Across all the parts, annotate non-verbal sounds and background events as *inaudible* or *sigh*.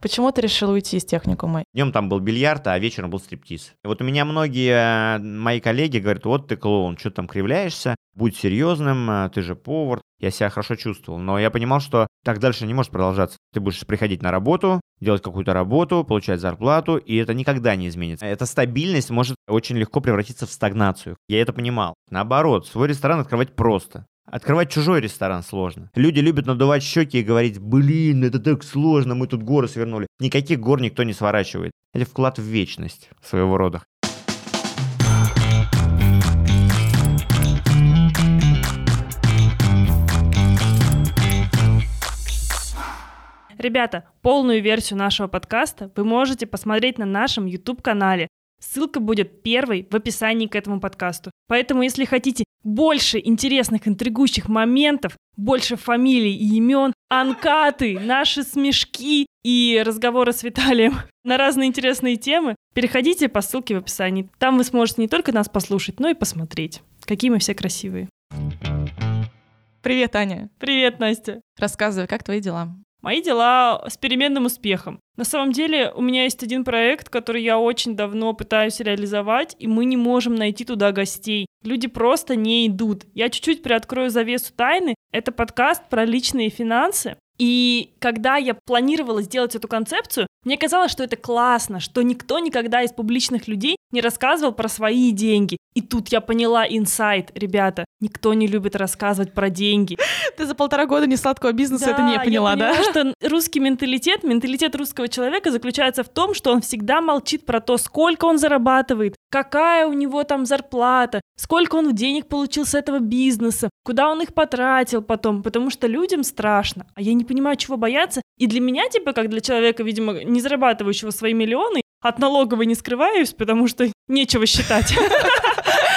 Почему ты решил уйти из техникума? Днем там был бильярд, а вечером был стриптиз. И вот у меня многие э, мои коллеги говорят, вот ты клоун, что там кривляешься, будь серьезным, э, ты же повар. Я себя хорошо чувствовал, но я понимал, что так дальше не может продолжаться. Ты будешь приходить на работу, делать какую-то работу, получать зарплату, и это никогда не изменится. Эта стабильность может очень легко превратиться в стагнацию. Я это понимал. Наоборот, свой ресторан открывать просто. Открывать чужой ресторан сложно. Люди любят надувать щеки и говорить, блин, это так сложно, мы тут горы свернули. Никаких гор никто не сворачивает. Это вклад в вечность своего рода. Ребята, полную версию нашего подкаста вы можете посмотреть на нашем YouTube-канале. Ссылка будет первой в описании к этому подкасту. Поэтому, если хотите больше интересных, интригующих моментов, больше фамилий и имен, анкаты, наши смешки и разговоры с Виталием *laughs* на разные интересные темы, переходите по ссылке в описании. Там вы сможете не только нас послушать, но и посмотреть, какие мы все красивые. Привет, Аня. Привет, Настя. Рассказывай, как твои дела? Мои дела с переменным успехом. На самом деле у меня есть один проект, который я очень давно пытаюсь реализовать, и мы не можем найти туда гостей. Люди просто не идут. Я чуть-чуть приоткрою завесу тайны. Это подкаст про личные финансы. И когда я планировала сделать эту концепцию, мне казалось, что это классно, что никто никогда из публичных людей не рассказывал про свои деньги. И тут я поняла инсайт, ребята, никто не любит рассказывать про деньги. Ты за полтора года не сладкого бизнеса Да, это не поняла, я да? поняла, что русский менталитет, менталитет русского человека заключается в том, что он всегда молчит про то, сколько он зарабатывает, какая у него там зарплата, сколько он денег получил с этого бизнеса, куда он их потратил потом, потому что людям страшно, а я не понимаю, чего бояться. И для меня, типа, как для человека, видимо, не зарабатывающего свои миллионы, от налоговой не скрываюсь, потому что нечего считать. *laughs*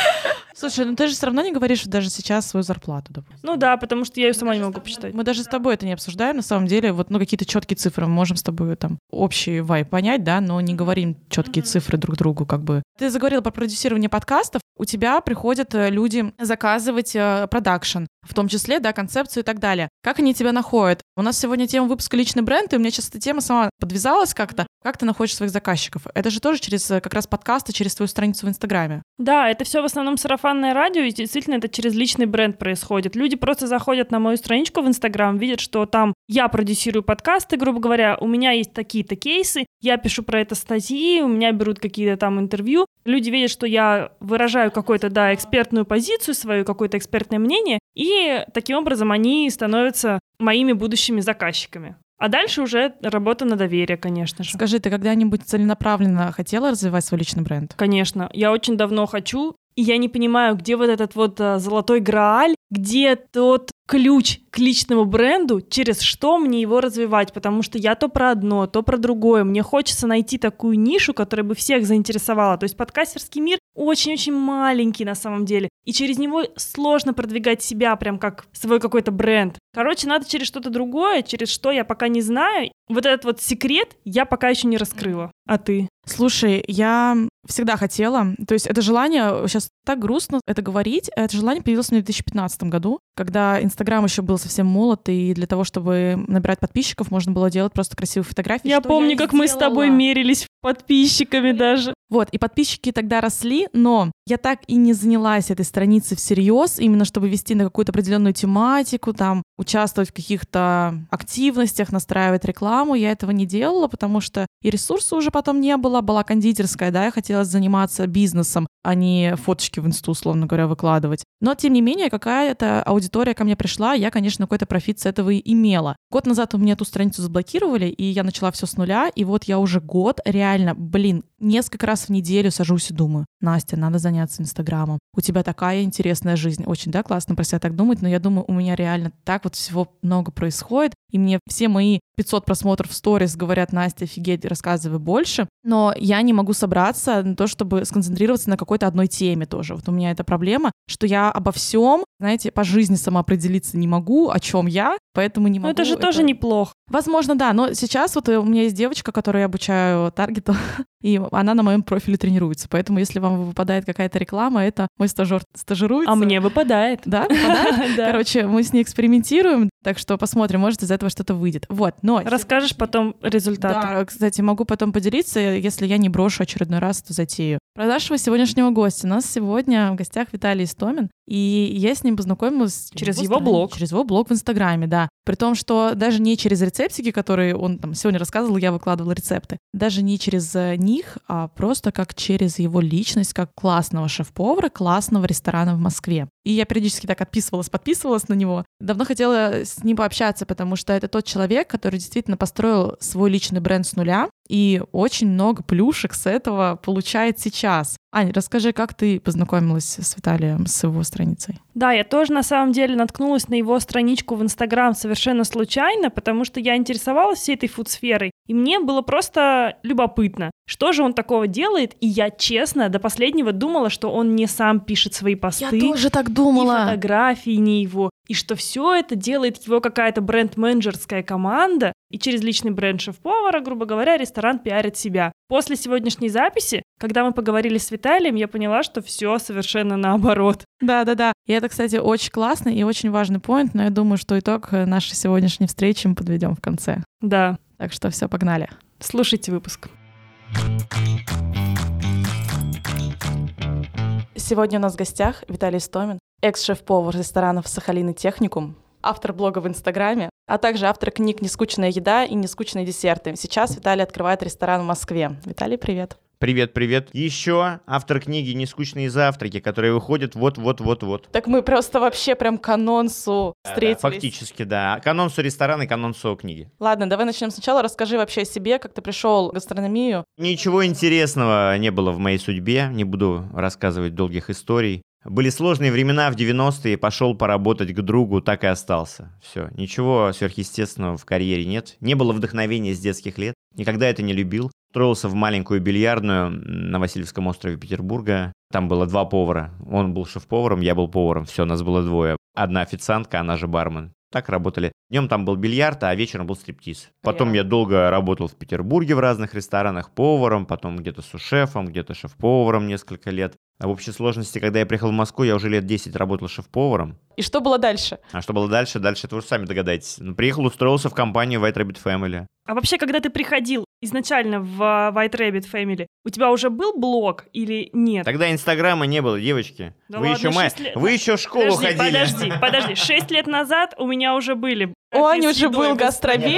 Слушай, ну ты же все равно не говоришь даже сейчас свою зарплату, допустим. Ну да, потому что я ее сама не могу посчитать. Мы даже с тобой это не обсуждаем, на самом деле, вот, ну, какие-то четкие цифры, мы можем с тобой там общий вай понять, да, но не говорим четкие цифры друг другу, как бы. Ты заговорила про продюсирование подкастов, у тебя приходят э, люди заказывать э, продакшн, в том числе, да, концепцию и так далее. Как они тебя находят? У нас сегодня тема выпуска личный бренд, и у меня сейчас эта тема сама подвязалась как-то. Как ты находишь своих заказчиков? Это же тоже через э, как раз подкасты, через твою страницу в Инстаграме. Да, это все в основном сарафанное радио, и действительно это через личный бренд происходит. Люди просто заходят на мою страничку в Инстаграм, видят, что там я продюсирую подкасты, грубо говоря, у меня есть такие-то кейсы, я пишу про это статьи, у меня берут какие-то там интервью. Люди видят, что я выражаю какую-то, да, экспертную позицию свою, какое-то экспертное мнение, и таким образом они становятся моими будущими заказчиками. А дальше уже работа на доверие, конечно же. Скажи, ты когда-нибудь целенаправленно хотела развивать свой личный бренд? Конечно, я очень давно хочу, и я не понимаю, где вот этот вот а, золотой грааль, где тот ключ к личному бренду, через что мне его развивать, потому что я то про одно, то про другое. Мне хочется найти такую нишу, которая бы всех заинтересовала. То есть подкастерский мир очень-очень маленький на самом деле, и через него сложно продвигать себя прям как свой какой-то бренд. Короче, надо через что-то другое, через что я пока не знаю. Вот этот вот секрет я пока еще не раскрыла. А ты? Слушай, я всегда хотела, то есть это желание, сейчас так грустно это говорить, это желание появилось у меня в 2015 году, когда Инстаграм еще был совсем молод, и для того, чтобы набирать подписчиков, можно было делать просто красивые фотографии. Я помню, и как мы с тобой мерились подписчиками даже. Вот, и подписчики тогда росли, но я так и не занялась этой страницей всерьез, именно чтобы вести на какую-то определенную тематику, там, участвовать в каких-то активностях, настраивать рекламу. Я этого не делала, потому что и ресурса уже потом не было, была кондитерская, да, я хотела заниматься бизнесом, а не фоточки в инсту, условно говоря, выкладывать. Но, тем не менее, какая-то аудитория ко мне пришла, я, конечно, какой-то профит с этого и имела. Год назад у меня эту страницу заблокировали, и я начала все с нуля, и вот я уже год реально, блин, несколько раз в неделю сажусь и думаю, Настя, надо заняться Инстаграмом. У тебя такая интересная жизнь. Очень, да, классно про себя так думать, но я думаю, у меня реально так вот всего много происходит, и мне все мои 500 просмотров в сторис говорят, Настя, офигеть, рассказывай больше. Но я не могу собраться на то, чтобы сконцентрироваться на какой-то одной теме тоже. Вот у меня эта проблема, что я обо всем, знаете, по жизни самоопределиться не могу, о чем я, поэтому не Но могу. это же тоже неплохо. Возможно, да, но сейчас вот э, у меня есть девочка, которую я обучаю таргету. *laughs* и она на моем профиле тренируется. Поэтому, если вам выпадает какая-то реклама, это мой стажер стажируется. А мне выпадает. Да, выпадает? *laughs* Короче, мы с ней экспериментируем, так что посмотрим, может, из этого что-то выйдет. Вот, но... Расскажешь потом результаты. Да, кстати, могу потом поделиться, если я не брошу очередной раз эту затею. Про нашего сегодняшнего гостя. У нас сегодня в гостях Виталий Истомин, и я с ним познакомилась Через его блог. Через его блог в Инстаграме, да. При том, что даже не через рецептики, которые он там сегодня рассказывал, я выкладывала рецепты, даже не через э, них, а просто как через его личность, как классного шеф-повара, классного ресторана в Москве. И я периодически так отписывалась, подписывалась на него. Давно хотела с ним пообщаться, потому что это тот человек, который действительно построил свой личный бренд с нуля, и очень много плюшек с этого получает сейчас. Аня, расскажи, как ты познакомилась с Виталием, с его страницей? Да, я тоже на самом деле наткнулась на его страничку в Инстаграм совершенно случайно, потому что я интересовалась всей этой фуд-сферой, и мне было просто любопытно, что же он такого делает, и я честно до последнего думала, что он не сам пишет свои посты. так И фотографии не его, и что все это делает его какая-то бренд-менеджерская команда, и через личный бренд шеф-повара, грубо говоря, ресторан пиарит себя. После сегодняшней записи, когда мы поговорили с Виталием, я поняла, что все совершенно наоборот. Да-да-да. И это, кстати, очень классный и очень важный поинт, но я думаю, что итог нашей сегодняшней встречи мы подведем в конце. Да, Так что все, погнали. слушайте выпуск. Сегодня у нас в гостях Виталий Стомин, экс-шеф-повар ресторанов «Сахалин и Техникум», автор блога в Инстаграме, а также автор книг «Нескучная еда» и «Нескучные десерты». Сейчас Виталий открывает ресторан в Москве. Виталий, привет. Привет, привет. Еще автор книги «Нескучные завтраки», которые выходят вот-вот-вот-вот. Так мы просто вообще прям к анонсу встретились. Фактически, да. К анонсу ресторана и к анонсу книги. Ладно, давай начнем сначала. Расскажи вообще о себе, как ты пришел в гастрономию. Ничего интересного не было в моей судьбе, не буду рассказывать долгих историй. Были сложные времена в 90-е, пошел поработать к другу, так и остался. Все, ничего сверхъестественного в карьере нет. Не было вдохновения с детских лет, никогда это не любил. Устроился в маленькую бильярдную на Васильевском острове Петербурга. Там было два повара. Он был шеф-поваром, я был поваром. Все, нас было двое. Одна официантка, она же бармен. Так работали. Днем там был бильярд, а вечером был стриптиз. Потом я долго работал в Петербурге в разных ресторанах поваром, потом где-то сушефом, где-то шеф-поваром несколько лет. А в общей сложности, когда я приехал в Москву, я уже лет 10 работал шеф-поваром. И что было дальше? А что было дальше? Дальше это вы сами догадаетесь. Ну, приехал, устроился в компанию White Rabbit Family. А вообще, когда ты приходил изначально в White Rabbit Family, у тебя уже был блог или нет? Тогда Инстаграма не было, девочки. Да вы, ладно, еще ма- лет- вы еще в школу подожди, ходили. подожди, подожди. Шесть лет назад у меня уже были. У Ани уже был Нет,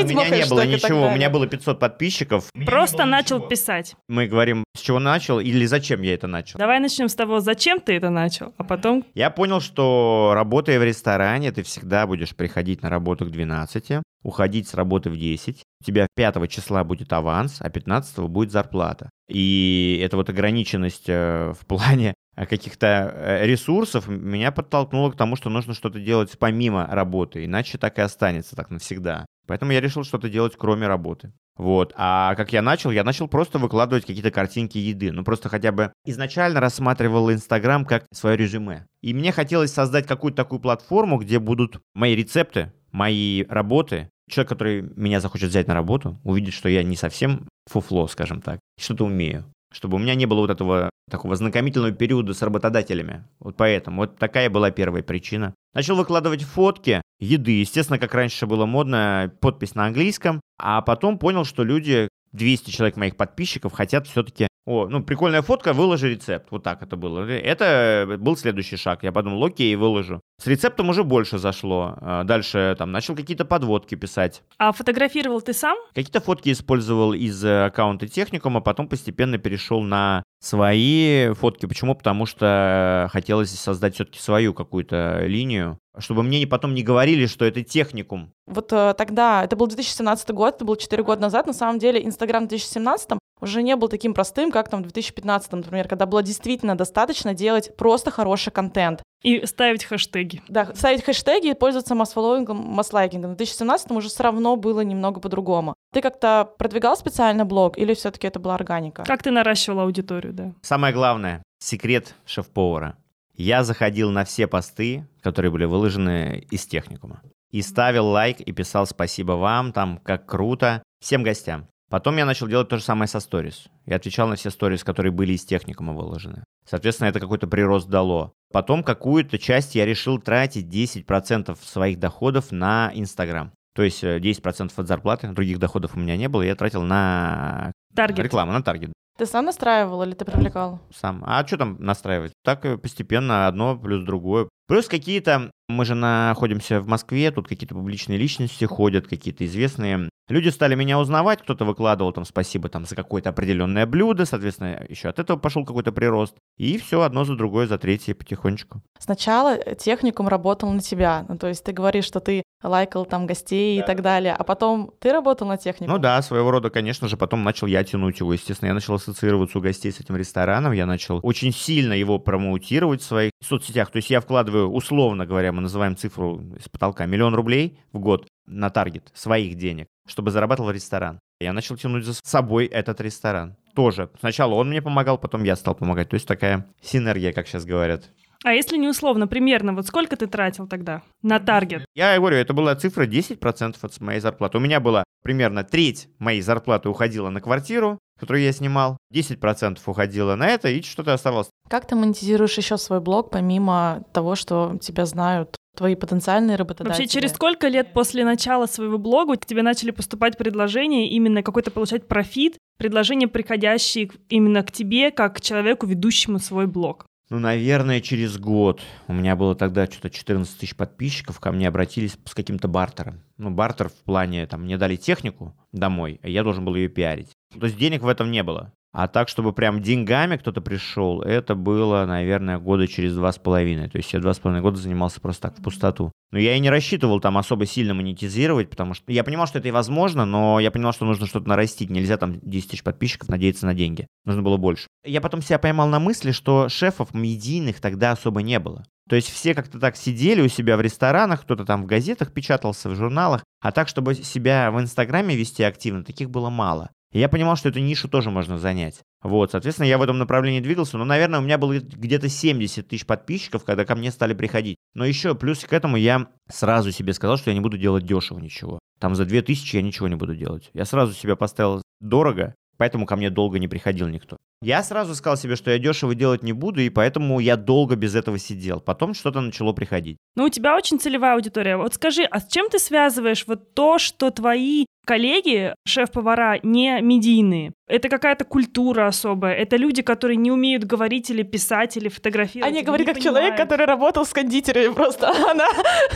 у меня не было ничего, у меня было 500 подписчиков. Просто начал писать. Мы говорим, с чего начал или зачем я это начал. Давай начнем с того, зачем ты это начал, а потом... Я понял, что работая в ресторане, ты всегда будешь приходить на работу к 12, уходить с работы в 10. У тебя 5 числа будет аванс, а 15 будет зарплата. И эта вот ограниченность э, в плане э, каких-то э, ресурсов меня подтолкнуло к тому, что нужно что-то делать помимо работы, иначе так и останется так навсегда. Поэтому я решил что-то делать кроме работы. Вот. А как я начал? Я начал просто выкладывать какие-то картинки еды. Ну, просто хотя бы изначально рассматривал Инстаграм как свое резюме. И мне хотелось создать какую-то такую платформу, где будут мои рецепты, мои работы. Человек, который меня захочет взять на работу, увидит, что я не совсем фуфло, скажем так, что-то умею. Чтобы у меня не было вот этого такого знакомительного периода с работодателями. Вот поэтому. Вот такая была первая причина. Начал выкладывать фотки еды. Естественно, как раньше было модно, подпись на английском. А потом понял, что люди, 200 человек моих подписчиков, хотят все-таки... О, ну, прикольная фотка, выложи рецепт. Вот так это было. Это был следующий шаг. Я подумал, окей, выложу. С рецептом уже больше зашло. А Дальше там начал какие-то подводки писать. А фотографировал ты сам? Какие-то фотки использовал из э, аккаунта техникума, потом постепенно перешел на свои фотки. Почему? Потому что хотелось создать все-таки свою какую-то линию, чтобы мне не- потом не говорили, что это техникум. Вот э, тогда, это был 2017 год, это было 4 года назад, на самом деле Инстаграм в 2017 уже не был таким простым, как там в 2015, например, когда было действительно достаточно делать просто хороший контент. И ставить хэштеги. Да, ставить хэштеги и пользоваться масс-фолловингом, масс-лайкингом. В 2017 уже все равно было немного по-другому. Ты как-то продвигал специально блог или все-таки это была органика? Как ты наращивал аудиторию, да? Самое главное, секрет шеф-повара. Я заходил на все посты, которые были выложены из техникума. И ставил лайк и писал спасибо вам, там, как круто, всем гостям. Потом я начал делать то же самое со сторис. Я отвечал на все сторис, которые были из техникума выложены. Соответственно, это какой-то прирост дало. Потом какую-то часть я решил тратить 10% своих доходов на Инстаграм. То есть 10% э, от зарплаты, других доходов у меня не было, я тратил на Таргет. рекламу, на таргет. Ты сам настраивал или ты привлекал? Сам. А что там настраивать? Так и постепенно одно плюс другое. Плюс какие-то, мы же находимся в Москве, тут какие-то публичные личности ходят, какие-то известные. Люди стали меня узнавать, кто-то выкладывал там спасибо там за какое-то определенное блюдо, соответственно, еще от этого пошел какой-то прирост. И все одно за другое, за третье потихонечку. Сначала техникум работал на тебя, ну, то есть ты говоришь, что ты лайкал там гостей да. и так далее, а потом ты работал на технику? Ну да, своего рода, конечно же, потом начал я тянуть его, естественно, я начал ассоциироваться у гостей с этим рестораном, я начал очень сильно его промоутировать в своих соцсетях, то есть я вкладываю, условно говоря, мы называем цифру с потолка, миллион рублей в год на таргет своих денег, чтобы зарабатывал ресторан. Я начал тянуть за собой этот ресторан. Тоже. Сначала он мне помогал, потом я стал помогать. То есть такая синергия, как сейчас говорят. А если не условно, примерно, вот сколько ты тратил тогда на таргет? Я говорю, это была цифра 10% от моей зарплаты. У меня была примерно треть моей зарплаты уходила на квартиру, которую я снимал, 10% уходило на это, и что-то оставалось. Как ты монетизируешь еще свой блог, помимо того, что тебя знают твои потенциальные работодатели? Вообще, через сколько лет после начала своего блога к тебе начали поступать предложения, именно какой-то получать профит, предложения, приходящие именно к тебе, как к человеку, ведущему свой блог? Ну, наверное, через год. У меня было тогда что-то 14 тысяч подписчиков, ко мне обратились с каким-то бартером. Ну, бартер в плане, там, мне дали технику домой, а я должен был ее пиарить. То есть денег в этом не было. А так, чтобы прям деньгами кто-то пришел, это было, наверное, года через два с половиной. То есть я два с половиной года занимался просто так в пустоту. Но я и не рассчитывал там особо сильно монетизировать, потому что я понимал, что это и возможно, но я понимал, что нужно что-то нарастить. Нельзя там 10 тысяч подписчиков надеяться на деньги. Нужно было больше. Я потом себя поймал на мысли, что шефов медийных тогда особо не было. То есть все как-то так сидели у себя в ресторанах, кто-то там в газетах печатался, в журналах, а так, чтобы себя в Инстаграме вести активно, таких было мало. И я понимал, что эту нишу тоже можно занять. Вот, соответственно, я в этом направлении двигался. Но, наверное, у меня было где-то 70 тысяч подписчиков, когда ко мне стали приходить. Но еще плюс к этому я сразу себе сказал, что я не буду делать дешево ничего. Там за 2000 я ничего не буду делать. Я сразу себя поставил дорого, поэтому ко мне долго не приходил никто. Я сразу сказал себе, что я дешево делать не буду, и поэтому я долго без этого сидел. Потом что-то начало приходить. Ну, у тебя очень целевая аудитория. Вот скажи, а с чем ты связываешь вот то, что твои коллеги, шеф-повара, не медийные. Это какая-то культура особая. Это люди, которые не умеют говорить или писать, или фотографировать. Они говорят как понимают. человек, который работал с кондитерами просто. *laughs* Она...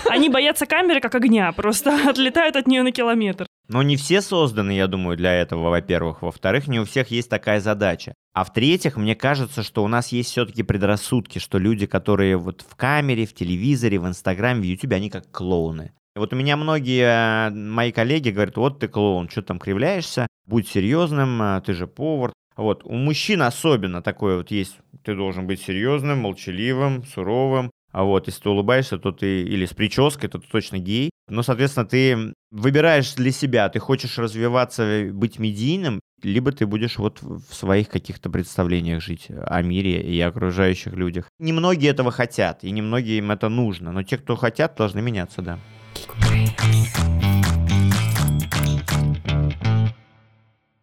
Они боятся камеры как огня, просто *laughs* отлетают от нее на километр. Но не все созданы, я думаю, для этого, во-первых. Во-вторых, не у всех есть такая задача. А в-третьих, мне кажется, что у нас есть все-таки предрассудки, что люди, которые вот в камере, в телевизоре, в Инстаграме, в Ютубе, они как клоуны. Вот у меня многие мои коллеги говорят, вот ты клоун, что там кривляешься, будь серьезным, а, ты же повар. Вот, у мужчин особенно такое вот есть, ты должен быть серьезным, молчаливым, суровым, а вот если ты улыбаешься, то ты или с прической, то ты точно гей. Но, соответственно, ты выбираешь для себя, ты хочешь развиваться, быть медийным, либо ты будешь вот в своих каких-то представлениях жить о мире и окружающих людях. Немногие этого хотят, и немногие им это нужно, но те, кто хотят, должны меняться, да.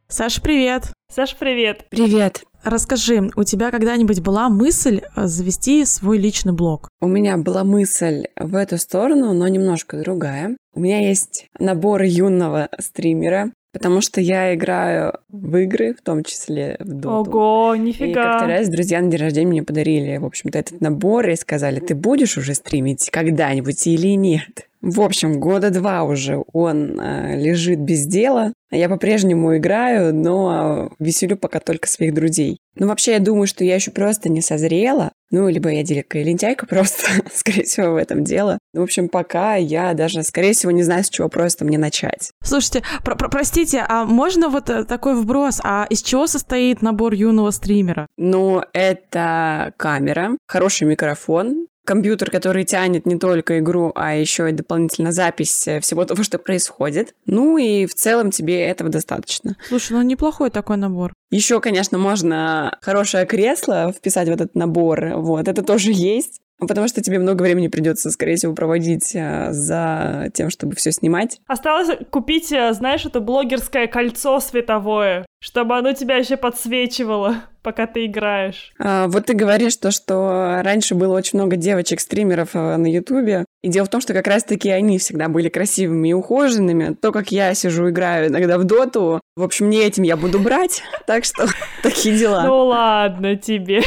Саша, привет. Саша, привет. Привет. Расскажи, у тебя когда-нибудь была мысль э, завести свой личный блог? У меня была мысль в эту сторону, но немножко другая. У меня есть набор юного стримера, потому что я играю в игры, в том числе в Доту. Ого, нифига. И как-то раз друзья на день рождения мне подарили, в общем-то, этот набор и сказали, ты будешь уже стримить когда-нибудь или нет? В общем, года два уже он э, лежит без дела. Я по-прежнему играю, но веселю пока только своих друзей. Ну, вообще, я думаю, что я еще просто не созрела. Ну, либо я дикая лентяйка просто, *laughs* скорее всего, в этом дело. В общем, пока я даже, скорее всего, не знаю, с чего просто мне начать. Слушайте, про про простите, а можно вот э, такой вброс? А из чего состоит набор юного стримера? Ну, это камера, хороший микрофон, компьютер, который тянет не только игру, а еще и дополнительно запись э, всего того, что происходит. Ну и в целом тебе этого достаточно. Слушай, ну неплохой такой набор. Еще, конечно, можно хорошее кресло вписать в этот набор. Вот, это тоже есть. Потому что тебе много времени придется, скорее всего, проводить а, за тем, чтобы все снимать. Осталось купить, э, знаешь, это блогерское кольцо световое, чтобы оно тебя еще подсвечивало, пока ты играешь. А, вот ты говоришь то, что раньше было очень много девочек-стримеров а, на Ютубе. И дело в том, что как раз-таки они всегда были красивыми и ухоженными. То, как я сижу, играю иногда в доту, в общем, не этим я буду брать. *laughs* Так что *laughs* такие дела. Ну ладно тебе.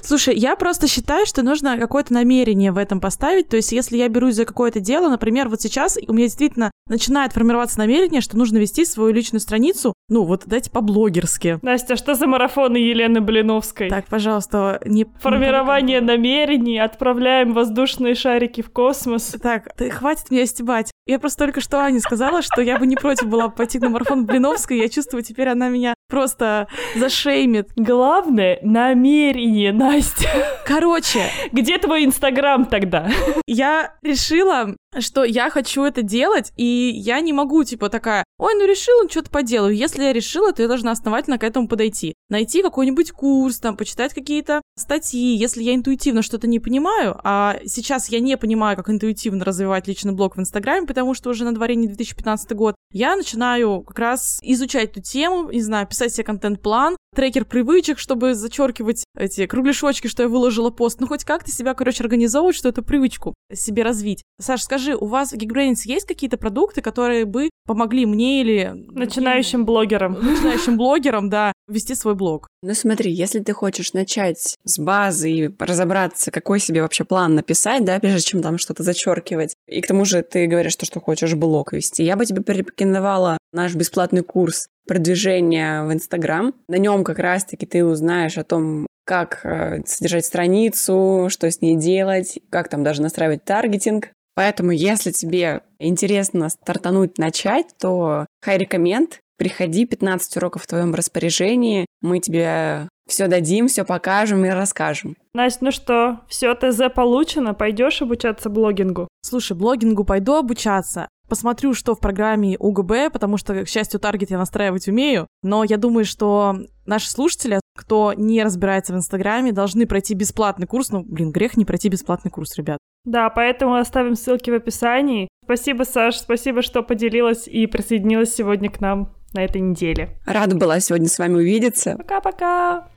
Слушай, я просто считаю, что нужно какое-то намерение в этом поставить. То есть, если я берусь за какое-то дело, например, вот сейчас у меня действительно начинает формироваться намерение, что нужно вести свою личную страницу, ну, вот дайте по-блогерски. Настя, что за марафоны Елены Блиновской? Так, пожалуйста, не... Формирование намерений, отправляем воздушные шарики в космос. Так, ты, хватит меня стебать. Я просто только что Ане сказала, что я бы не против была пойти на марафон Блиновской. Я чувствую, теперь она меня просто зашеймит. Главное — намерение, Настя. Короче, Где твой Инстаграм тогда? я решила, что я хочу это делать, и я не могу, типа, такая, ой, ну решила, что-то поделаю. Если я решила, то я должна основательно к этому подойти. Найти какой-нибудь курс, там, почитать какие-то статьи. Если я интуитивно что-то не понимаю, а сейчас я не понимаю, как интуитивно развивать личный блог в Инстаграме, потому что уже на дворе не 2015 год, я начинаю как раз изучать эту тему, не знаю, писать себе контент-план, трекер привычек, чтобы зачеркивать эти кругляшочки, что я выложила пост. Ну, хоть как-то себя, короче, организовывать, что эту привычку себе развить. Саш, скажи, у вас в Geekbrains есть какие-то продукты, которые бы помогли мне или... Начинающим блогером. Начинающим блогерам, да, вести свой блог? Ну смотри, если ты хочешь начать с базы и разобраться, какой себе вообще план написать, да, прежде чем там что-то зачеркивать, и к тому же ты говоришь, что, что хочешь блог вести, я бы тебе порекомендовала наш бесплатный курс продвижения в Инстаграм. На нем как раз-таки ты узнаешь о том, как э, содержать страницу, что с ней делать, как там даже настраивать таргетинг. Поэтому, если тебе интересно стартануть, начать, то хай рекоменд. Приходи, 15 уроков в твоем распоряжении. Мы тебе все дадим, все покажем и расскажем. Настя, ну что, все ТЗ получено, пойдешь обучаться блогингу? Слушай, блогингу пойду обучаться. Посмотрю, что в программе УГБ, потому что, к счастью, таргет я настраивать умею. Но я думаю, что наши слушатели, кто не разбирается в Инстаграме, должны пройти бесплатный курс. Ну, блин, грех не пройти бесплатный курс, ребят. Да, поэтому оставим ссылки в описании. Спасибо, Саш, спасибо, что поделилась и присоединилась сегодня к нам на этой неделе. Рада была сегодня с вами увидеться. Пока-пока!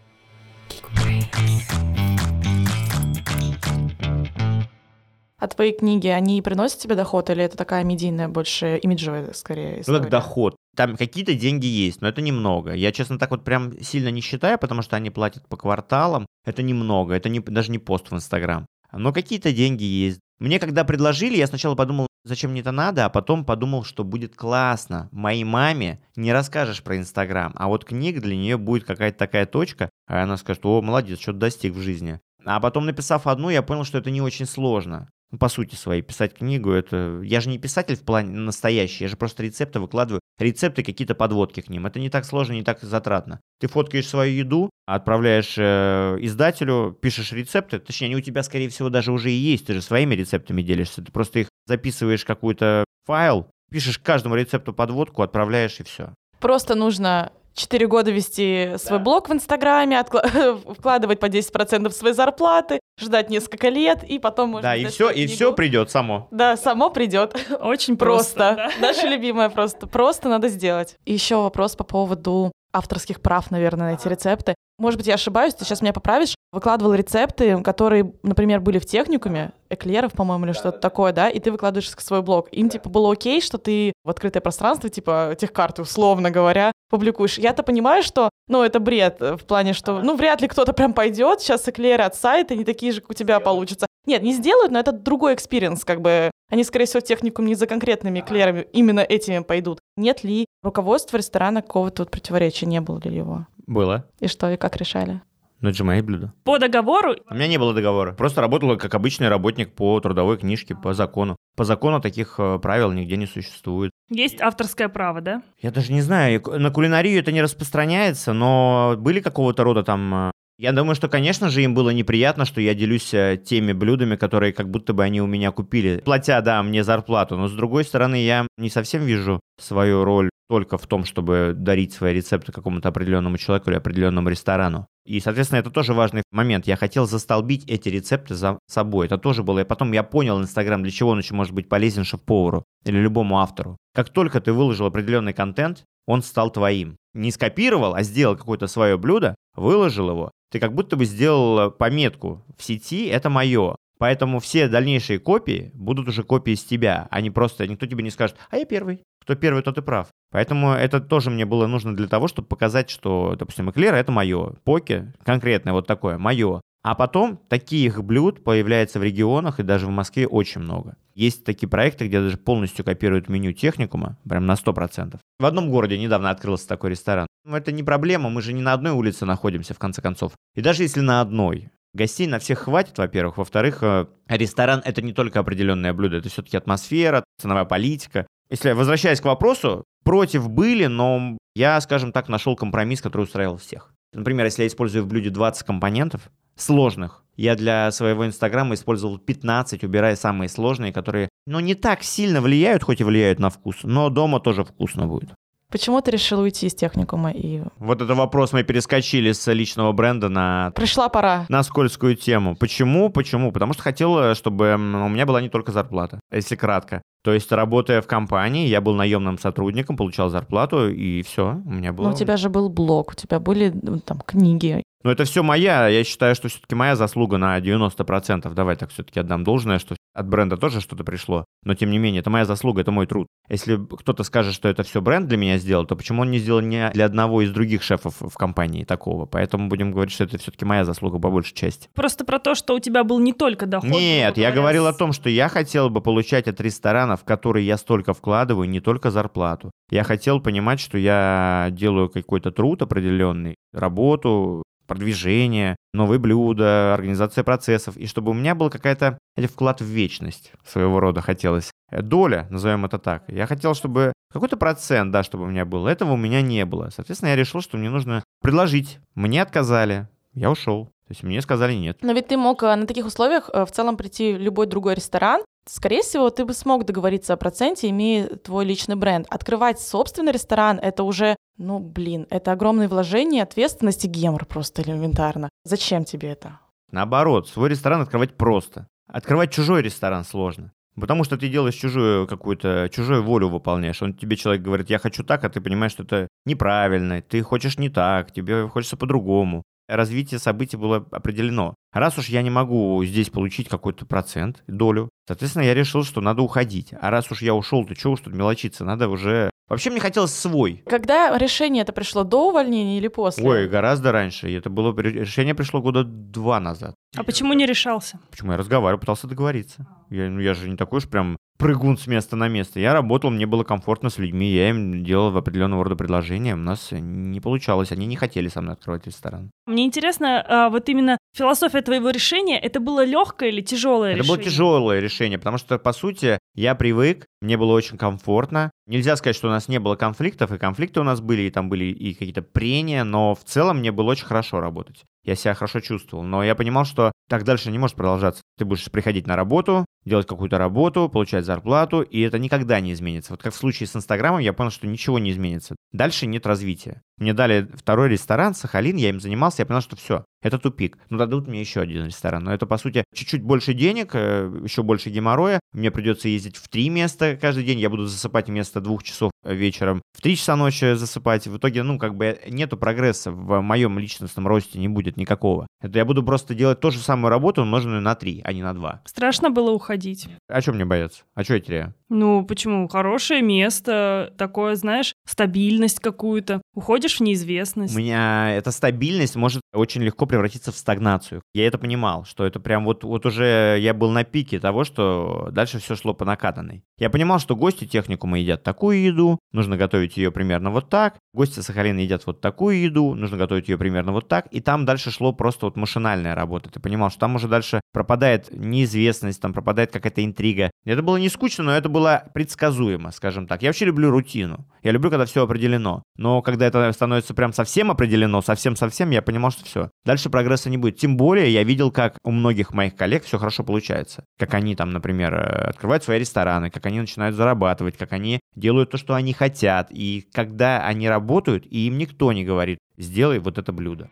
А твои книги, они приносят тебе доход или это такая медийная, больше имиджевая, скорее, Ну, история? как доход. Там какие-то деньги есть, но это немного. Я, честно, так вот прям сильно не считаю, потому что они платят по кварталам. Это немного, это не, даже не пост в Инстаграм. Но какие-то деньги есть. Мне когда предложили, я сначала подумал, зачем мне это надо, а потом подумал, что будет классно. Моей маме не расскажешь про Инстаграм, а вот книга для нее будет какая-то такая точка, а она скажет, о, молодец, что-то достиг в жизни. А потом, написав одну, я понял, что это не очень сложно. Ну, по сути своей, писать книгу, это... Я же не писатель в плане настоящий, я же просто рецепты выкладываю. Рецепты, какие-то подводки к ним. Это не так сложно, не так затратно. Ты фоткаешь свою еду, отправляешь э, издателю, пишешь рецепты. Точнее, они у тебя, скорее всего, даже уже и есть. Ты же своими рецептами делишься. Ты просто их записываешь в какой-то файл, пишешь каждому рецепту подводку, отправляешь и все. Просто нужно 4 года вести свой блог в Инстаграме, откла- *laughs* вкладывать по 10% своей зарплаты, ждать несколько лет, и потом можно Да, и все, и все придет само. Да, само придет. *laughs* Очень Просто. просто. Наша любимая просто. Просто надо сделать. И еще вопрос по поводу авторских прав, наверное, на эти рецепты. Может быть, я ошибаюсь, ты сейчас меня поправишь. Выкладывал рецепты, которые, например, были в техникуме, эклеров, по-моему, или что-то такое, да, и ты выкладываешь в свой блог. Им, типа, было окей, что ты в открытое пространство, типа, техкарты, условно говоря, публикуешь. Я-то понимаю, что, ну, это бред э, в плане, что, ну, вряд ли кто-то прям пойдет, сейчас эклеры от сайта не такие же, как у тебя получатся. Нет, не сделают, но это другой experience, как бы. Они, скорее всего, в техникум не за конкретными эклерами, именно этими пойдут. Нет ли руководства ресторана какого-то вот противоречия, не было ли его? Было. И что, и как решали? Но это же мои блюда. По договору У меня не было договора. Просто работал как обычный работник по трудовой книжке, по закону. По закону таких э, правил нигде не существует. есть авторское право, да? Я даже не знаю, на кулинарию это не распространяется, но были какого-то рода там... э, Я думаю, что, конечно же, им было неприятно, что я делюсь э, теми блюдами, которые как будто бы они у меня купили, платя, да, мне зарплату. Но, с другой стороны, я не совсем вижу свою роль только в том, чтобы дарить свои рецепты какому-то определенному человеку или определенному ресторану. И, соответственно, это тоже важный момент. Я хотел застолбить эти рецепты за собой. Это тоже было. И потом я понял Инстаграм, для чего он еще может быть полезен шеф-повару или любому автору. Как только ты выложил определенный контент, он стал твоим. Не скопировал, а сделал какое-то свое блюдо, выложил его. Ты как будто бы сделал пометку в сети «это мое». Поэтому все дальнейшие копии будут уже копии с тебя, а не просто никто тебе не скажет «а я первый». Кто первый, тот и прав. Поэтому это тоже мне было нужно для того, чтобы показать, что, допустим, эклер — это мое, поки конкретное вот такое, мое. А потом таких блюд появляется в регионах и даже в Москве очень много. Есть такие проекты, где даже полностью копируют меню техникума, прям на 100%. В одном городе недавно открылся такой ресторан. Но это не проблема, мы же не на одной улице находимся, в конце концов. И даже если на одной, Гостей на всех хватит, во-первых. Во-вторых, э, ресторан — это не только определенное блюдо, это все-таки атмосфера, ценовая политика. Если возвращаясь к вопросу, против были, но я, скажем так, нашел компромисс, который устраивал всех. Например, если я использую в блюде 20 компонентов, сложных, я для своего инстаграма использовал 15, убирая самые сложные, которые, ну, не так сильно влияют, хоть и влияют на вкус, но дома тоже вкусно будет. Почему ты решил уйти из техникума и... Вот это вопрос мы перескочили с личного бренда на... Пришла пора. На скользкую тему. Почему? Почему? Потому что хотел, чтобы у меня была не только зарплата, если кратко. То есть, работая в компании, я был наемным сотрудником, получал зарплату, и все, у меня было... Но у тебя же был блог, у тебя были ну, там книги. Но это все моя, я считаю, что все-таки моя заслуга на 90%. Давай так все-таки отдам должное, что от бренда тоже что-то пришло, но тем не менее, это моя заслуга, это мой труд. Если кто-то скажет, что это все бренд для меня сделал, то почему он не сделал не для одного из других шефов в компании такого? Поэтому будем говорить, что это все-таки моя заслуга по большей части. Просто про то, что у тебя был не только доход. Нет, я говорил о том, что я хотел бы получать от ресторанов, в которые я столько вкладываю, не только зарплату. Я хотел понимать, что я делаю какой-то труд определенный, работу, продвижение, новые блюда, организация процессов, и чтобы у меня был какая-то вклад в вечность своего рода хотелось. Э, доля, назовем это так. Я хотел, чтобы какой-то процент, да, чтобы у меня был. Этого у меня не было. Соответственно, я решил, что мне нужно предложить. Мне отказали. Я ушел. То есть мне сказали нет. Но ведь ты мог э, на таких условиях э, в целом прийти в любой другой ресторан. Скорее всего, ты бы смог договориться о проценте, имея твой личный бренд. Открывать собственный ресторан — это уже, ну, блин, это огромные вложения, ответственность и гемор просто элементарно. Зачем тебе это? Наоборот, свой ресторан открывать просто. Открывать чужой ресторан сложно. Потому что ты делаешь чужую какую-то, чужую волю выполняешь. Он тебе человек говорит, я хочу так, а ты понимаешь, что это неправильно, ты хочешь не так, тебе хочется по-другому развитие событий было определено. Раз уж я не могу здесь получить какой-то процент, долю, соответственно, я решил, что надо уходить. А раз уж я ушел, то что уж тут мелочиться, надо уже... Вообще мне хотелось свой. Когда решение это пришло, до увольнения или после? Ой, гораздо раньше. Это было... Решение пришло года два назад. А почему не решался? Почему я разговаривал, пытался договориться. Я, ну, я же не такой уж прям прыгун с места на место. Я работал, мне было комфортно с людьми, я им делал в определенного рода предложения. У нас не получалось, они не хотели со мной открывать ресторан. Мне интересно, а, вот именно философия твоего решения, это было легкое или тяжелое это решение? Это было тяжелое решение, потому что, по сути, я привык, мне было очень комфортно. Нельзя сказать, что у нас не было конфликтов, и конфликты у нас были, и там были и какие-то прения, но в целом мне было очень хорошо работать я себя хорошо чувствовал. Но я понимал, что так дальше не может продолжаться. Ты будешь приходить на работу, делать какую-то работу, получать зарплату, и это никогда не изменится. Вот как в случае с Инстаграмом, я понял, что ничего не изменится. Дальше нет развития. Мне дали второй ресторан, Сахалин, я им занимался, я понял, что все, это тупик. Ну, дадут мне еще один ресторан. Но это, по сути, чуть-чуть больше денег, э, еще больше геморроя. Мне придется ездить в три места каждый день. Я буду засыпать вместо двух часов вечером в три часа ночи засыпать. В итоге, ну, как бы нету прогресса в моем личностном росте, не будет никакого. Это я буду просто делать ту же самую работу, умноженную на три, а не на два. Страшно было уходить. А чем мне бояться? А что я теряю? Ну, почему? Хорошее место, такое, знаешь, стабильность какую-то. Уходишь в неизвестность. У меня эта стабильность может очень легко превратиться в стагнацию. Я это понимал, что это прям вот, вот уже я был на пике того, что дальше все шло по накатанной. Я понимал, что гости техникума едят такую еду, нужно готовить ее примерно вот так. Гости Сахалина едят вот такую еду, нужно готовить ее примерно вот так. И там дальше шло просто вот машинальная работа. Ты понимал, что там уже дальше пропадает неизвестность, там пропадает какая-то интрига. Это было не скучно, но это было предсказуемо, скажем так. Я вообще люблю рутину. Я люблю, когда все определено. Но когда это становится прям совсем определено, совсем-совсем, я понимал, что все. Дальше прогресса не будет. Тем более я видел, как у многих моих коллег все хорошо получается. Как они там, например, э, открывают свои рестораны, как они начинают зарабатывать, как они делают то, что они хотят. И когда они работают, и им никто не говорит, сделай вот это блюдо.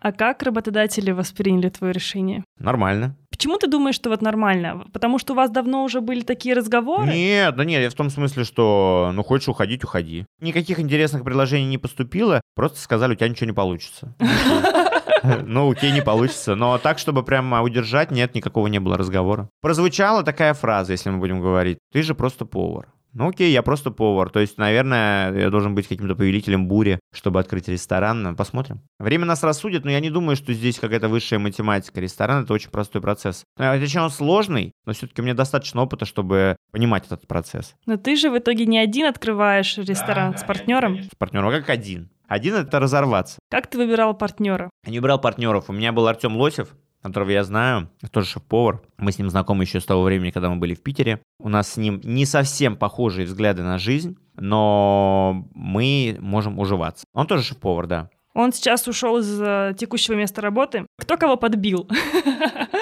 А как работодатели восприняли твое решение? Нормально. Почему ты думаешь, что вот нормально? Потому что у вас давно уже были такие разговоры? Нет, да нет, я в том смысле, что ну хочешь уходить, уходи. Никаких интересных предложений не поступило, просто сказали, у тебя ничего не получится. *laughs* Ну, окей, не получится. Но так, чтобы прямо удержать, нет, никакого не было разговора. Прозвучала такая фраза, если мы будем говорить. Ты же просто повар. Ну окей, я просто повар. То есть, наверное, я должен быть каким-то повелителем бури, чтобы открыть ресторан. Посмотрим. Время нас рассудит, но я не думаю, что здесь какая-то высшая математика. Ресторан — это очень простой процесс. Точнее, он сложный, но все-таки мне достаточно опыта, чтобы понимать этот процесс. Но ты же в итоге не один открываешь ресторан да, с партнером? С партнером, а как один. Один — это разорваться. Как ты выбирал партнера? Я не выбирал партнеров. У меня был Артем Лосев, которого я знаю, тоже шеф-повар. Мы с ним знакомы еще с того времени, когда мы были в Питере. У нас с ним не совсем похожие взгляды на жизнь, но мы можем уживаться. Он тоже шеф-повар, да. Он сейчас ушел из э, текущего места работы. Кто кого подбил?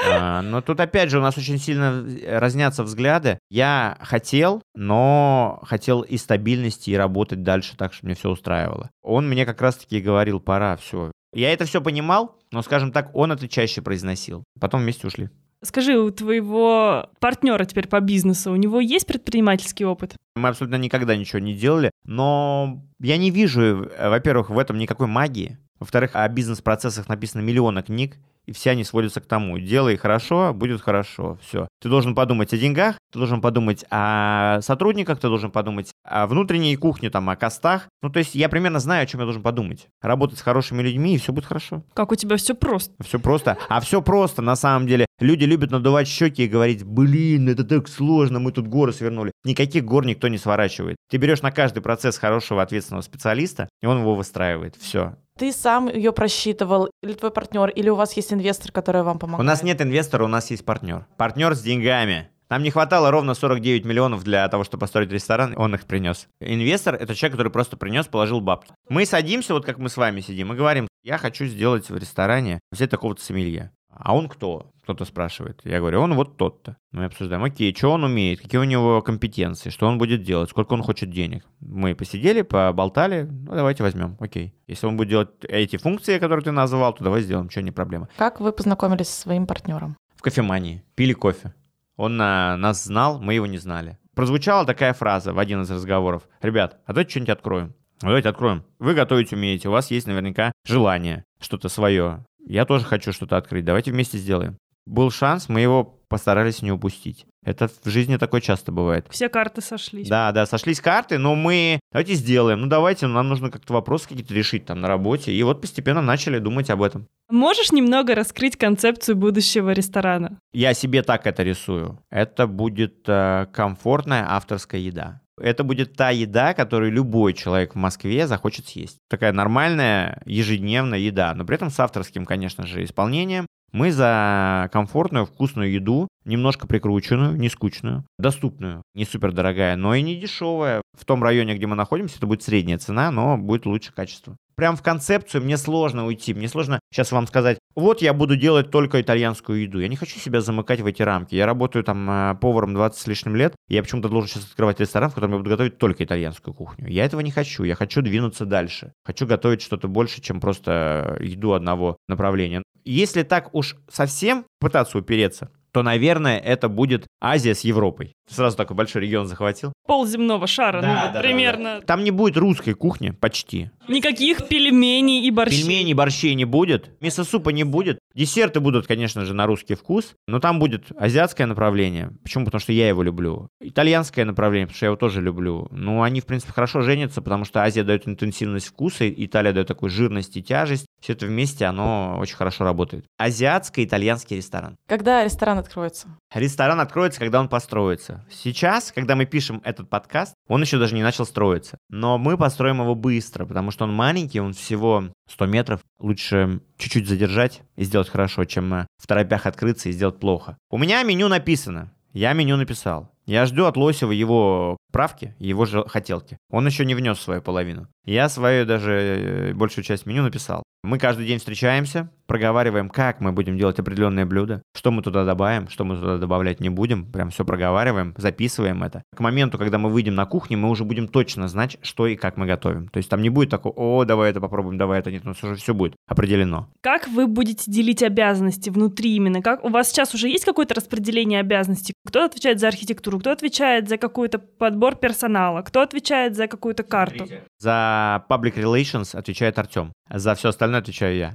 А, но тут опять же у нас очень сильно разнятся взгляды. Я хотел, но хотел и стабильности, и работать дальше так, чтобы мне все устраивало. Он мне как раз-таки говорил, пора, все. Я это все понимал, но, скажем так, он это чаще произносил. Потом вместе ушли. Скажи, у твоего партнера теперь по бизнесу, у него есть предпринимательский опыт? Мы абсолютно никогда ничего не делали, но я не вижу, э, во-первых, в этом никакой магии. Во-вторых, о бизнес-процессах написано миллионы книг, и все они сводятся к тому, делай хорошо, будет хорошо, все. Ты должен подумать о деньгах, ты должен подумать о сотрудниках, ты должен подумать о внутренней кухне, там, о костах. Ну, то есть я примерно знаю, о чем я должен подумать. Работать с хорошими людьми, и все будет хорошо. Как у тебя все просто. Все просто. А все просто, на самом деле. Люди любят надувать щеки и говорить, блин, это так сложно, мы тут горы свернули. Никаких гор никто не сворачивает. Ты берешь на каждый процесс хорошего ответственного специалиста, и он его выстраивает. Все. Ты сам ее просчитывал, или твой партнер, или у вас есть инвестор, который вам помогает? У нас нет инвестора, у нас есть партнер. Партнер с деньгами. Нам не хватало ровно 49 миллионов для того, чтобы построить ресторан, он их принес. Инвестор — это человек, который просто принес, положил бабки. Мы садимся, вот как мы с вами сидим, и говорим, я хочу сделать в ресторане взять такого-то сомелье. А он кто? Кто-то спрашивает. Я говорю, он вот тот-то. Мы обсуждаем, окей, что он умеет, какие у него компетенции, что он будет делать, сколько он хочет денег. Мы посидели, поболтали, ну давайте возьмем, окей. Если он будет делать эти функции, которые ты назвал, то давай сделаем, что не проблема. Как вы познакомились со своим партнером? В кофемании. Пили кофе. Он на, нас знал, мы его не знали. Прозвучала такая фраза в один из разговоров. Ребят, а давайте что-нибудь откроем. Давайте откроем. Вы готовить умеете, у вас есть наверняка желание что-то свое. Я тоже хочу что-то открыть. Давайте вместе сделаем. Был шанс, мы его постарались не упустить. Это в жизни такое часто бывает. Все карты сошлись. Да, да, сошлись карты, но мы давайте сделаем. Ну давайте, нам нужно как-то вопросы какие-то решить там на работе. И вот постепенно начали думать об этом. Можешь немного раскрыть концепцию будущего ресторана? Я себе так это рисую. Это будет э, комфортная авторская еда. Это будет та еда, которую любой человек в Москве захочет съесть. Такая нормальная ежедневная еда, но при этом с авторским, конечно же, исполнением. Мы за комфортную, вкусную еду, немножко прикрученную, не скучную, доступную, не супер дорогая, но и не дешевая. В том районе, где мы находимся, это будет средняя цена, но будет лучше качество прям в концепцию мне сложно уйти. Мне сложно сейчас вам сказать, вот я буду делать только итальянскую еду. Я не хочу себя замыкать в эти рамки. Я работаю там э, поваром 20 с лишним лет, и я почему-то должен сейчас открывать ресторан, в котором я буду готовить только итальянскую кухню. Я этого не хочу. Я хочу двинуться дальше. Хочу готовить что-то больше, чем просто еду одного направления. Если так уж совсем пытаться упереться, то, наверное, это будет Азия с Европой. Сразу такой большой регион захватил. Пол земного шара, да, ну вот да, примерно. Да, да. Там не будет русской кухни, почти. Никаких пельменей и борщей. Пельменей, борщей не будет, мисо-супа не будет. Десерты будут, конечно же, на русский вкус, но там будет азиатское направление. Почему? Потому что я его люблю. Итальянское направление, потому что я его тоже люблю. Ну, они, в принципе, хорошо женятся, потому что Азия дает интенсивность вкуса, Италия дает такую жирность и тяжесть. Все это вместе, оно очень хорошо работает. Азиатско-итальянский ресторан. Когда ресторан откроется? Ресторан откроется, когда он построится. Сейчас, когда мы пишем этот подкаст, он еще даже не начал строиться. Но мы построим его быстро, потому что он маленький, он всего 100 метров. Лучше чуть-чуть задержать и сделать хорошо, чем э, в торопях открыться и сделать плохо. У меня меню написано. Я меню написал. Я жду от Лосева его правки, его же хотелки. Он еще не внес свою половину. Я свою даже э, большую часть меню написал. Мы каждый день встречаемся, проговариваем, как мы будем делать определенные блюда, что мы туда добавим, что мы туда добавлять не будем, прям все проговариваем, записываем это. К моменту, когда мы выйдем на кухню, мы уже будем точно знать, что и как мы готовим. То есть там не будет такого, о, давай это попробуем, давай это нет, у нас уже все будет определено. Как вы будете делить обязанности внутри именно? Как у вас сейчас уже есть какое-то распределение обязанностей? Кто отвечает за архитектуру, кто отвечает за какой-то подбор персонала, кто отвечает за какую-то карту? За public relations отвечает Артем. За все остальное отвечаю я.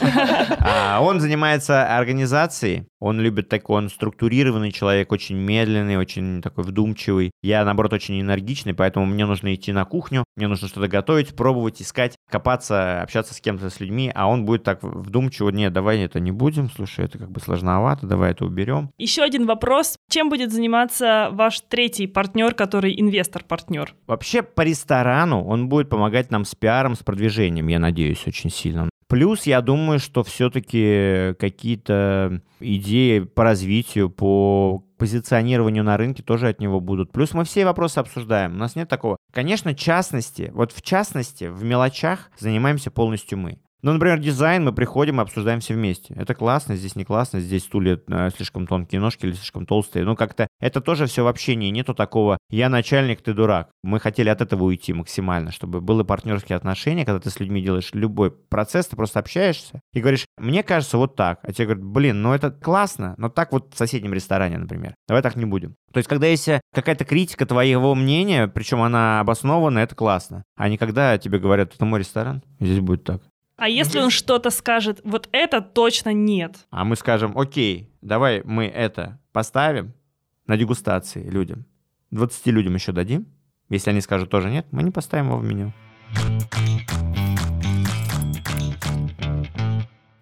*laughs* А, он занимается организацией, он любит такой, он структурированный человек, очень медленный, очень такой вдумчивый. Я, наоборот, очень энергичный, поэтому мне нужно идти на кухню, мне нужно что-то готовить, пробовать, искать, копаться, общаться с кем-то, с людьми, а он будет так вдумчиво, нет, давай это не будем, слушай, это как бы сложновато, давай это уберем. Еще один вопрос. Чем будет заниматься ваш третий партнер, который инвестор-партнер? Вообще по ресторану он будет помогать нам с пиаром, с продвижением, я надеюсь, очень сильно. Плюс я думаю, что все-таки какие-то идеи по развитию, по позиционированию на рынке тоже от него будут. Плюс мы все вопросы обсуждаем. У нас нет такого. Конечно, частности, вот в частности, в мелочах занимаемся полностью мы. Ну, например, дизайн мы приходим и обсуждаем все вместе. Это классно, здесь не классно, здесь стулья э, слишком тонкие ножки или слишком толстые. Ну, как-то это тоже все в общении. Нету такого «я начальник, ты дурак». Мы хотели от этого уйти максимально, чтобы были партнерские отношения, когда ты с людьми делаешь любой процесс, ты просто общаешься и говоришь «мне кажется вот так». А тебе говорят «блин, ну это классно, но так вот в соседнем ресторане, например. Давай так не будем». То есть, когда есть какая-то критика твоего мнения, причем она обоснована, это классно. А не когда тебе говорят «это мой ресторан, здесь будет так». А если он что-то скажет, вот это точно нет. А мы скажем, окей, давай мы это поставим на дегустации людям. 20 людям еще дадим. Если они скажут тоже нет, мы не поставим его в меню.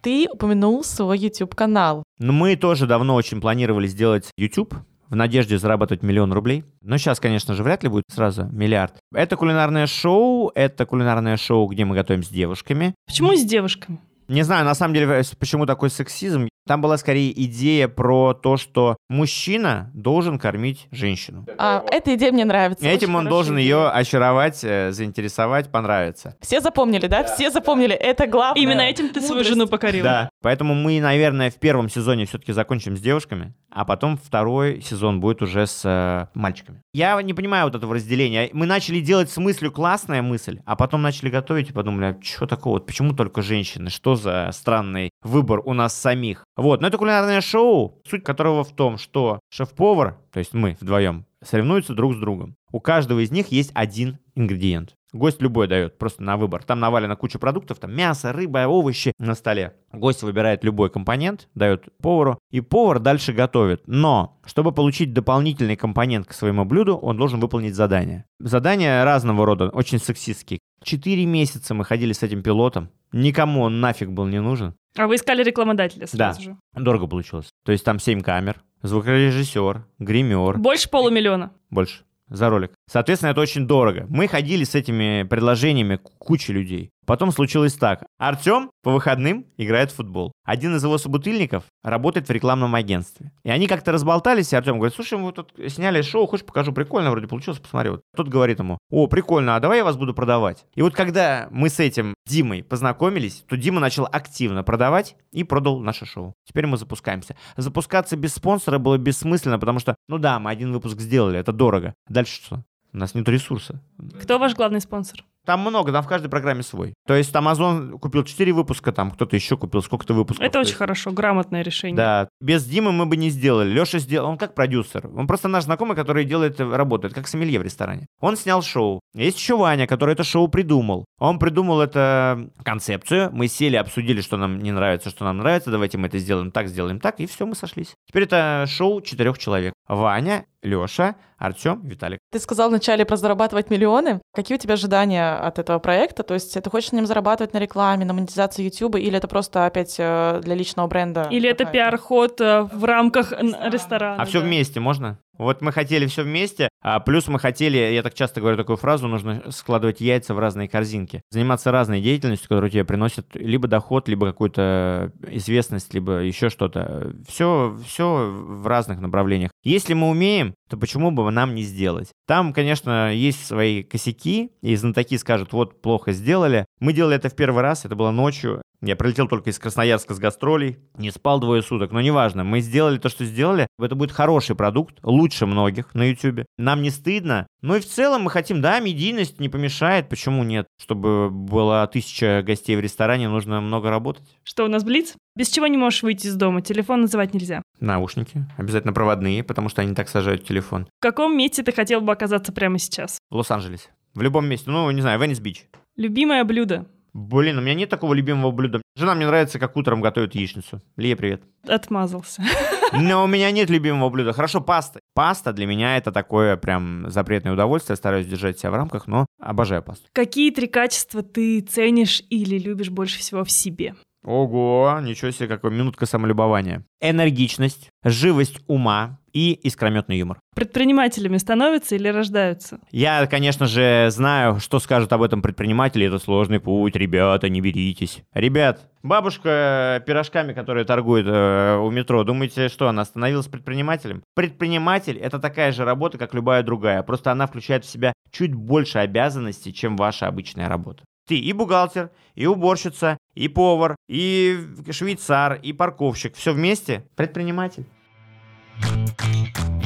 Ты упомянул свой YouTube-канал. Ну, мы тоже давно очень планировали сделать YouTube, в надежде заработать миллион рублей. Но сейчас, конечно же, вряд ли будет сразу миллиард. Это кулинарное шоу, это кулинарное шоу, где мы готовим с девушками. Почему с девушками? Не знаю, на самом деле, почему такой сексизм. Там была скорее идея про то, что мужчина должен кормить женщину. А, эта идея мне нравится. Этим он должен идея. ее очаровать, э, заинтересовать, понравиться. Все запомнили, да? Все запомнили. Это главное. Именно этим ты свою жену покорил. Да. Поэтому мы, наверное, в первом сезоне все-таки закончим с девушками, а потом второй сезон будет уже с э, мальчиками. Я не понимаю вот этого разделения. Мы начали делать с мыслью классная мысль, а потом начали готовить и подумали, а что такого? Почему только женщины? Что за странный выбор у нас самих? Вот, но это кулинарное шоу, суть которого в том, что шеф-повар, то есть мы вдвоем, соревнуются друг с другом. У каждого из них есть один ингредиент. Гость любой дает, просто на выбор. Там навалена куча продуктов, там мясо, рыба, овощи на столе. Гость выбирает любой компонент, дает повару, и повар дальше готовит. Но, чтобы получить дополнительный компонент к своему блюду, он должен выполнить задание. Задания разного рода, очень сексистские. Четыре месяца мы ходили с этим пилотом. Никому он нафиг был не нужен. А вы искали рекламодателя сразу да. же? Дорого получилось. То есть там 7 камер, звукорежиссер, гример. Больше полумиллиона? Больше за ролик. Соответственно, это очень дорого. Мы ходили с этими предложениями к куче людей. Потом случилось так. Артем по выходным играет в футбол. Один из его собутыльников работает в рекламном агентстве. И они как-то разболтались, и Артем говорит, слушай, мы тут сняли шоу, хочешь покажу, прикольно вроде получилось, посмотри. Вот. Тот говорит ему, о, прикольно, а давай я вас буду продавать. И вот когда мы с этим Димой познакомились, то Дима начал активно продавать и продал наше шоу. Теперь мы запускаемся. Запускаться без спонсора было бессмысленно, потому что, ну да, мы один выпуск сделали, это дорого. Дальше что? У нас нет ресурса. Кто ваш главный спонсор? Там много, там в каждой программе свой. То есть Amazon купил 4 выпуска, там кто-то еще купил сколько-то выпусков. Это очень хорошо, грамотное решение. Да. Без Димы мы бы не сделали. Леша сделал, он как продюсер. Он просто наш знакомый, который делает, работает, как сомелье в ресторане. Он снял шоу. Есть еще Ваня, который это шоу придумал. Он придумал эту концепцию. Мы сели, обсудили, что нам не нравится, что нам нравится. Давайте мы это сделаем так, сделаем так. И все, мы сошлись. Теперь это шоу четырех человек. Ваня, Леша, Артем, Виталик. Ты сказал вначале про зарабатывать миллионы. Какие у тебя ожидания от этого проекта? То есть ты хочешь на нем зарабатывать на рекламе, на монетизации YouTube, или это просто опять э, для личного бренда? Или это пиар-ход э, в рамках ресторана? А все вместе можно? Вот мы хотели все вместе, а плюс мы хотели, я так часто говорю такую фразу, нужно складывать яйца в разные корзинки. Заниматься разной деятельностью, которая тебе приносит либо доход, либо какую-то известность, либо еще что-то. Все, все в разных направлениях. Если мы умеем, то почему бы нам не сделать? Там, конечно, есть свои косяки, и знатоки скажут, вот, плохо сделали. Мы делали это в первый раз, это было ночью, я прилетел только из Красноярска с гастролей, не спал двое суток, но неважно. Мы сделали то, что сделали. Это будет хороший продукт, лучше многих на YouTube. Нам не стыдно. Ну и в целом мы хотим, да, медийность не помешает, почему нет? Чтобы было тысяча гостей в ресторане, нужно много работать. Что у нас Блиц? Без чего не можешь выйти из дома? Телефон называть нельзя. Наушники, обязательно проводные, потому что они так сажают телефон. В каком месте ты хотел бы оказаться прямо сейчас? В Лос-Анджелесе. В любом месте. Ну, не знаю, Венес-Бич. Любимое блюдо? Блин, у меня нет такого любимого блюда. Жена мне нравится, как утром готовит яичницу. Лия, привет. Отмазался. *laughs* Но у меня нет любимого блюда. Хорошо, паста. Паста для меня это такое прям запретное удовольствие. Я стараюсь держать себя в рамках, но обожаю пасту. Какие три качества ты ценишь или любишь больше всего в себе? Ого, ничего себе, какой минутка самолюбования. Энергичность, живость ума и искрометный юмор. Предпринимателями становятся или рождаются? Я, конечно же, знаю, что скажут об этом предприниматели. Это сложный путь, ребята, не беритесь. Ребят, бабушка пирожками, которая торгует э, у метро, думаете, что она становилась предпринимателем? Предприниматель — это такая же работа, как любая другая, просто она включает в себя чуть больше обязанностей, чем ваша обычная работа. Ты и бухгалтер, и уборщица, и повар, и швейцар, и парковщик. Все вместе предприниматель. Thank you.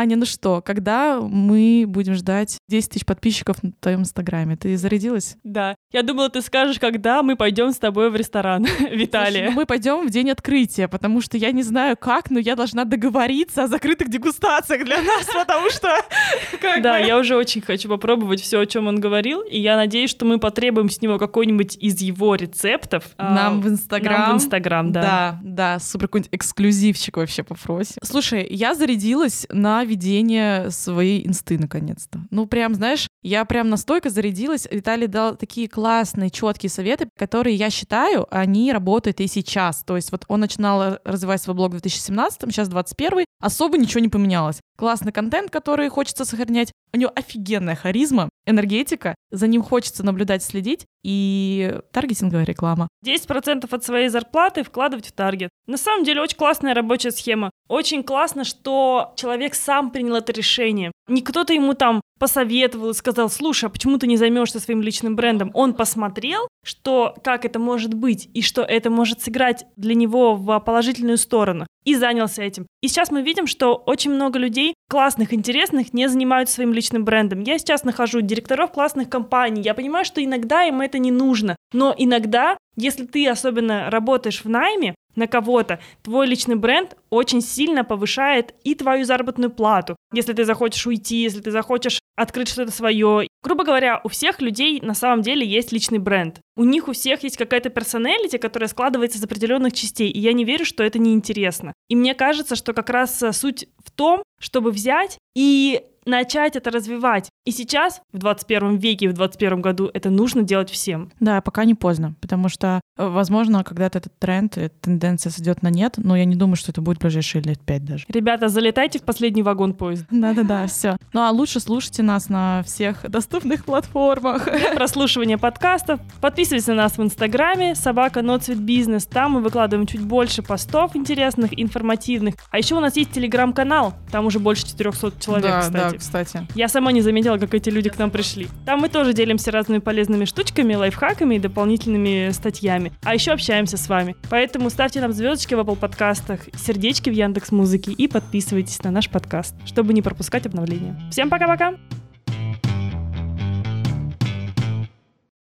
Аня, ну что, когда мы будем ждать 10 тысяч подписчиков на твоем инстаграме? Ты зарядилась? Да. Я думала, ты скажешь, когда мы пойдем с тобой в ресторан, *laughs* Виталий. ну мы пойдем в день открытия, потому что я не знаю как, но я должна договориться о закрытых дегустациях для нас, *laughs* потому что... Да, я уже очень хочу попробовать все, о чем он говорил, и я надеюсь, что мы потребуем с него какой-нибудь из его рецептов. А, нам в Инстаграм. Нам в Инстаграм, да. Да, да, супер какой-нибудь эксклюзивчик вообще попросим. Слушай, я зарядилась на ведение своей инсты наконец-то. Ну, прям, знаешь, я прям настолько зарядилась. Виталий дал такие классные, четкие советы, которые, я считаю, они работают и сейчас. То есть вот он начинал развивать свой блог в 2017, сейчас 21 особо ничего не поменялось. Классный контент, который хочется сохранять. У него офигенная харизма, энергетика, за ним хочется наблюдать, следить, и таргетинговая реклама. 10% от своей зарплаты вкладывать в таргет. На самом деле очень классная рабочая схема. Очень классно, что человек сам принял это решение. Не кто-то ему там посоветовал и сказал, слушай, а почему ты не займешься своим личным брендом? Он посмотрел, что как это может быть и что это может сыграть для него в положительную сторону и занялся этим. И сейчас мы видим, что очень много людей классных, интересных не занимаются своим личным брендом. Я сейчас нахожу директоров классных компаний. Я понимаю, что иногда им это не нужно, но иногда, если ты особенно работаешь в найме, на кого-то, твой личный бренд очень сильно повышает и твою заработную плату. Если ты захочешь уйти, если ты захочешь открыть что-то свое. Грубо говоря, у всех людей на самом деле есть личный бренд. У них у всех есть какая-то персоналити, которая складывается из определенных частей, и я не верю, что это неинтересно. И мне кажется, что как раз э, суть в том, чтобы взять и начать это развивать. И сейчас, в 21 веке, в 21 году, это нужно делать всем. Да, пока не поздно, потому что, э, возможно, когда-то этот тренд, эта тенденция сойдет на нет, но я не думаю, что это будет в ближайшие лет пять даже. Ребята, залетайте в последний вагон поезда. *laughs* Да-да-да, все. Ну а лучше слушайте нас на всех доступных платформах. *laughs* Для прослушивания подкастов подписывайтесь на нас в Инстаграме, собака Ноцвет Бизнес. Там мы выкладываем чуть больше постов интересных, информативных. А еще у нас есть телеграм-канал, там уже больше 400 человек, да, кстати. Да, кстати. Я сама не заметила, как эти люди к нам пришли. Там мы тоже делимся разными полезными штучками, лайфхаками и дополнительными статьями. А еще общаемся с вами. Поэтому ставьте нам звездочки в Apple подкастах, сердечки в Яндекс Музыке и подписывайтесь на наш подкаст, чтобы не пропускать обновления. Всем пока-пока!